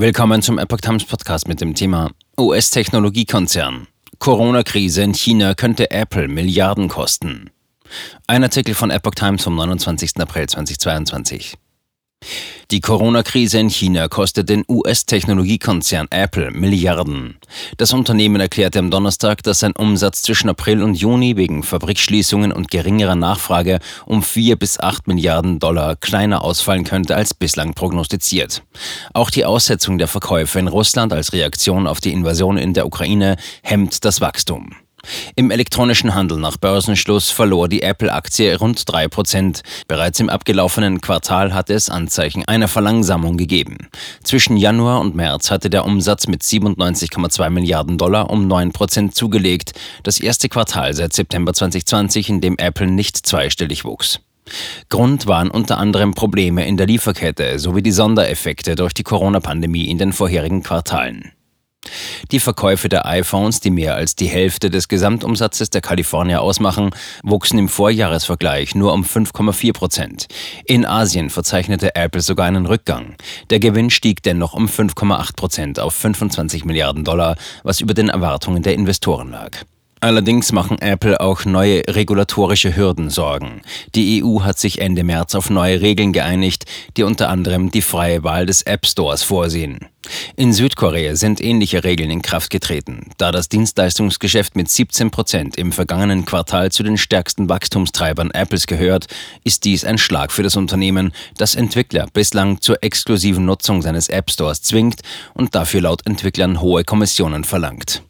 Willkommen zum Epoch Times Podcast mit dem Thema US-Technologiekonzern. Corona-Krise in China könnte Apple Milliarden kosten. Ein Artikel von Epoch Times vom 29. April 2022. Die Corona-Krise in China kostet den US-Technologiekonzern Apple Milliarden. Das Unternehmen erklärte am Donnerstag, dass sein Umsatz zwischen April und Juni wegen Fabrikschließungen und geringerer Nachfrage um 4 bis 8 Milliarden Dollar kleiner ausfallen könnte als bislang prognostiziert. Auch die Aussetzung der Verkäufe in Russland als Reaktion auf die Invasion in der Ukraine hemmt das Wachstum. Im elektronischen Handel nach Börsenschluss verlor die Apple-Aktie rund 3%. Bereits im abgelaufenen Quartal hatte es Anzeichen einer Verlangsamung gegeben. Zwischen Januar und März hatte der Umsatz mit 97,2 Milliarden Dollar um 9% zugelegt, das erste Quartal seit September 2020, in dem Apple nicht zweistellig wuchs. Grund waren unter anderem Probleme in der Lieferkette sowie die Sondereffekte durch die Corona-Pandemie in den vorherigen Quartalen. Die Verkäufe der iPhones, die mehr als die Hälfte des Gesamtumsatzes der Kalifornier ausmachen, wuchsen im Vorjahresvergleich nur um 5,4 Prozent. In Asien verzeichnete Apple sogar einen Rückgang. Der Gewinn stieg dennoch um 5,8 Prozent auf 25 Milliarden Dollar, was über den Erwartungen der Investoren lag. Allerdings machen Apple auch neue regulatorische Hürden Sorgen. Die EU hat sich Ende März auf neue Regeln geeinigt, die unter anderem die freie Wahl des App Stores vorsehen. In Südkorea sind ähnliche Regeln in Kraft getreten. Da das Dienstleistungsgeschäft mit 17 Prozent im vergangenen Quartal zu den stärksten Wachstumstreibern Apples gehört, ist dies ein Schlag für das Unternehmen, das Entwickler bislang zur exklusiven Nutzung seines App Stores zwingt und dafür laut Entwicklern hohe Kommissionen verlangt.